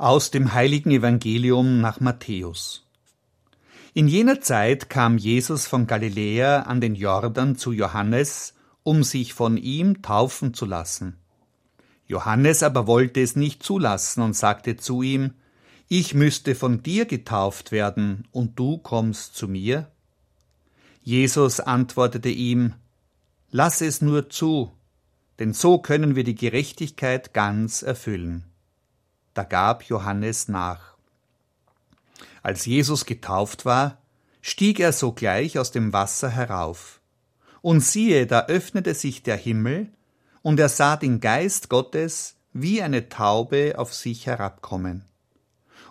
Aus dem heiligen Evangelium nach Matthäus. In jener Zeit kam Jesus von Galiläa an den Jordan zu Johannes, um sich von ihm taufen zu lassen. Johannes aber wollte es nicht zulassen und sagte zu ihm, Ich müsste von dir getauft werden, und du kommst zu mir? Jesus antwortete ihm, Lass es nur zu, denn so können wir die Gerechtigkeit ganz erfüllen. Da gab Johannes nach. Als Jesus getauft war, stieg er sogleich aus dem Wasser herauf. Und siehe, da öffnete sich der Himmel, und er sah den Geist Gottes wie eine Taube auf sich herabkommen.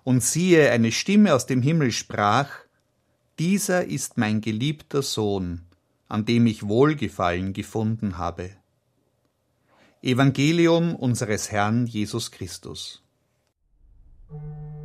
Und siehe, eine Stimme aus dem Himmel sprach, Dieser ist mein geliebter Sohn, an dem ich Wohlgefallen gefunden habe. Evangelium unseres Herrn Jesus Christus. Thank you.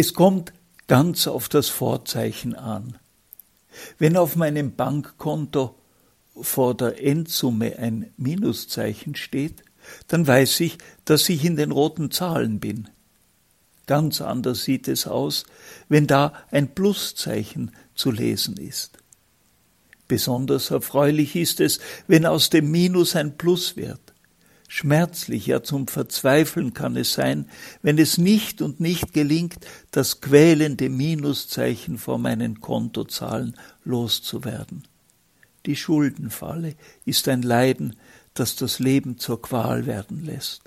Es kommt ganz auf das Vorzeichen an. Wenn auf meinem Bankkonto vor der Endsumme ein Minuszeichen steht, dann weiß ich, dass ich in den roten Zahlen bin. Ganz anders sieht es aus, wenn da ein Pluszeichen zu lesen ist. Besonders erfreulich ist es, wenn aus dem Minus ein Plus wird. Schmerzlich, ja zum Verzweifeln kann es sein, wenn es nicht und nicht gelingt, das quälende Minuszeichen vor meinen Kontozahlen loszuwerden. Die Schuldenfalle ist ein Leiden, das das Leben zur Qual werden lässt.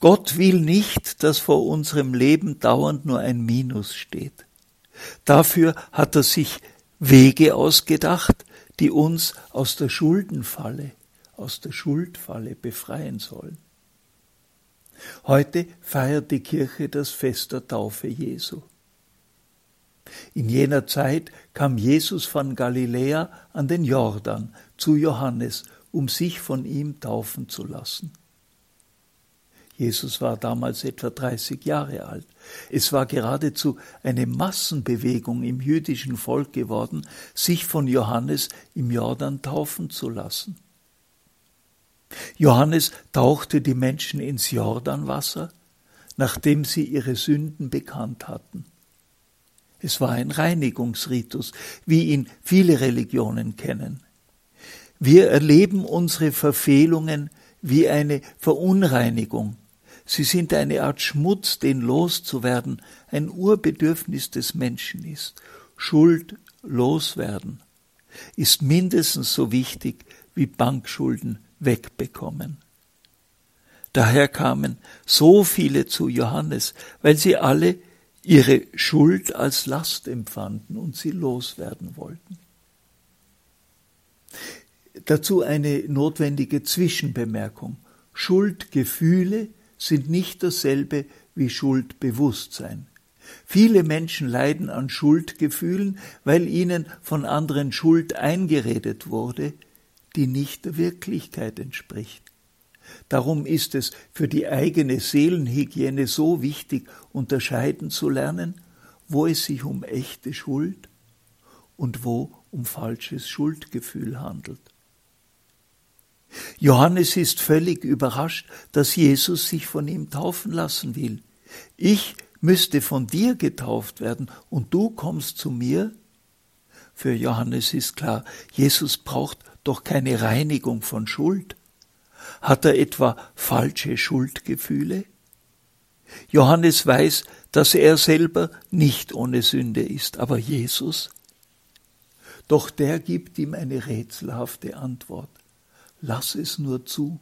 Gott will nicht, dass vor unserem Leben dauernd nur ein Minus steht. Dafür hat er sich Wege ausgedacht, die uns aus der Schuldenfalle aus der Schuldfalle befreien sollen. Heute feiert die Kirche das Fest der Taufe Jesu. In jener Zeit kam Jesus von Galiläa an den Jordan zu Johannes, um sich von ihm taufen zu lassen. Jesus war damals etwa 30 Jahre alt. Es war geradezu eine Massenbewegung im jüdischen Volk geworden, sich von Johannes im Jordan taufen zu lassen. Johannes tauchte die Menschen ins Jordanwasser, nachdem sie ihre Sünden bekannt hatten. Es war ein Reinigungsritus, wie ihn viele Religionen kennen. Wir erleben unsere Verfehlungen wie eine Verunreinigung. Sie sind eine Art Schmutz, den loszuwerden ein Urbedürfnis des Menschen ist. Schuld loswerden ist mindestens so wichtig wie Bankschulden wegbekommen. Daher kamen so viele zu Johannes, weil sie alle ihre Schuld als Last empfanden und sie loswerden wollten. Dazu eine notwendige Zwischenbemerkung. Schuldgefühle sind nicht dasselbe wie Schuldbewusstsein. Viele Menschen leiden an Schuldgefühlen, weil ihnen von anderen Schuld eingeredet wurde, die nicht der Wirklichkeit entspricht. Darum ist es für die eigene Seelenhygiene so wichtig, unterscheiden zu lernen, wo es sich um echte Schuld und wo um falsches Schuldgefühl handelt. Johannes ist völlig überrascht, dass Jesus sich von ihm taufen lassen will. Ich müsste von dir getauft werden und du kommst zu mir? Für Johannes ist klar, Jesus braucht doch keine Reinigung von Schuld. Hat er etwa falsche Schuldgefühle? Johannes weiß, dass er selber nicht ohne Sünde ist, aber Jesus? Doch der gibt ihm eine rätselhafte Antwort. Lass es nur zu,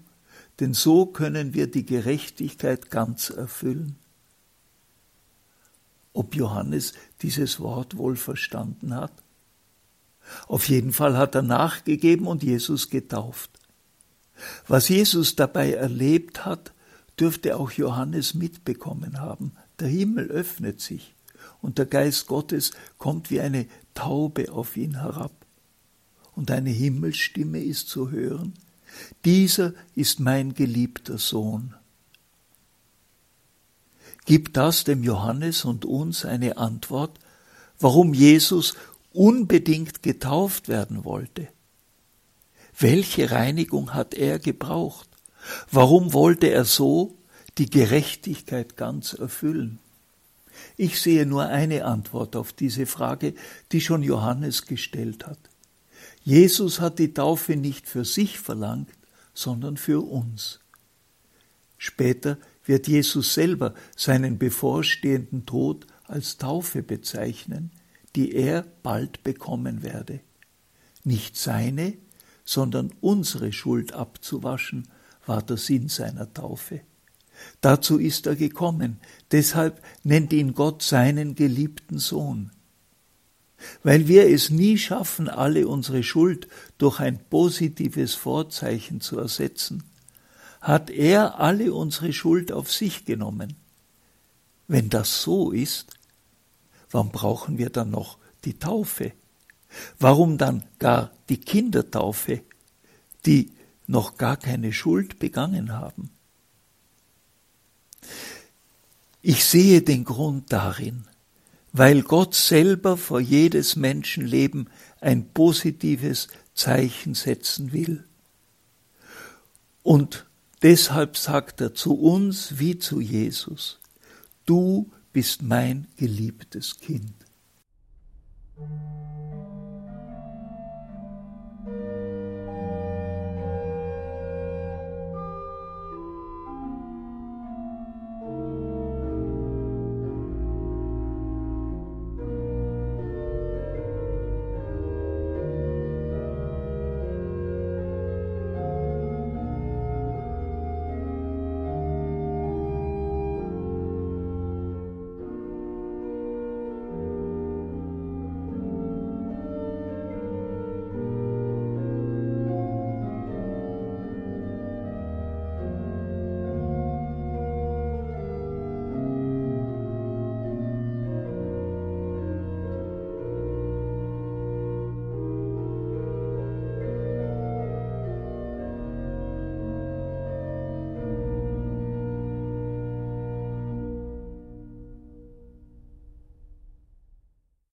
denn so können wir die Gerechtigkeit ganz erfüllen. ob Johannes dieses Wort wohl verstanden hat. Auf jeden Fall hat er nachgegeben und Jesus getauft. Was Jesus dabei erlebt hat, dürfte auch Johannes mitbekommen haben. Der Himmel öffnet sich und der Geist Gottes kommt wie eine Taube auf ihn herab. Und eine Himmelsstimme ist zu hören. Dieser ist mein geliebter Sohn. Gibt das dem Johannes und uns eine Antwort, warum Jesus unbedingt getauft werden wollte? Welche Reinigung hat er gebraucht? Warum wollte er so die Gerechtigkeit ganz erfüllen? Ich sehe nur eine Antwort auf diese Frage, die schon Johannes gestellt hat. Jesus hat die Taufe nicht für sich verlangt, sondern für uns. Später wird Jesus selber seinen bevorstehenden Tod als Taufe bezeichnen, die er bald bekommen werde. Nicht seine, sondern unsere Schuld abzuwaschen, war der Sinn seiner Taufe. Dazu ist er gekommen, deshalb nennt ihn Gott seinen geliebten Sohn. Weil wir es nie schaffen, alle unsere Schuld durch ein positives Vorzeichen zu ersetzen, hat er alle unsere Schuld auf sich genommen. Wenn das so ist, warum brauchen wir dann noch die Taufe? Warum dann gar die Kindertaufe, die noch gar keine Schuld begangen haben? Ich sehe den Grund darin, weil Gott selber vor jedes Menschenleben ein positives Zeichen setzen will. Und deshalb sagt er zu uns wie zu Jesus, du bist mein geliebtes Kind.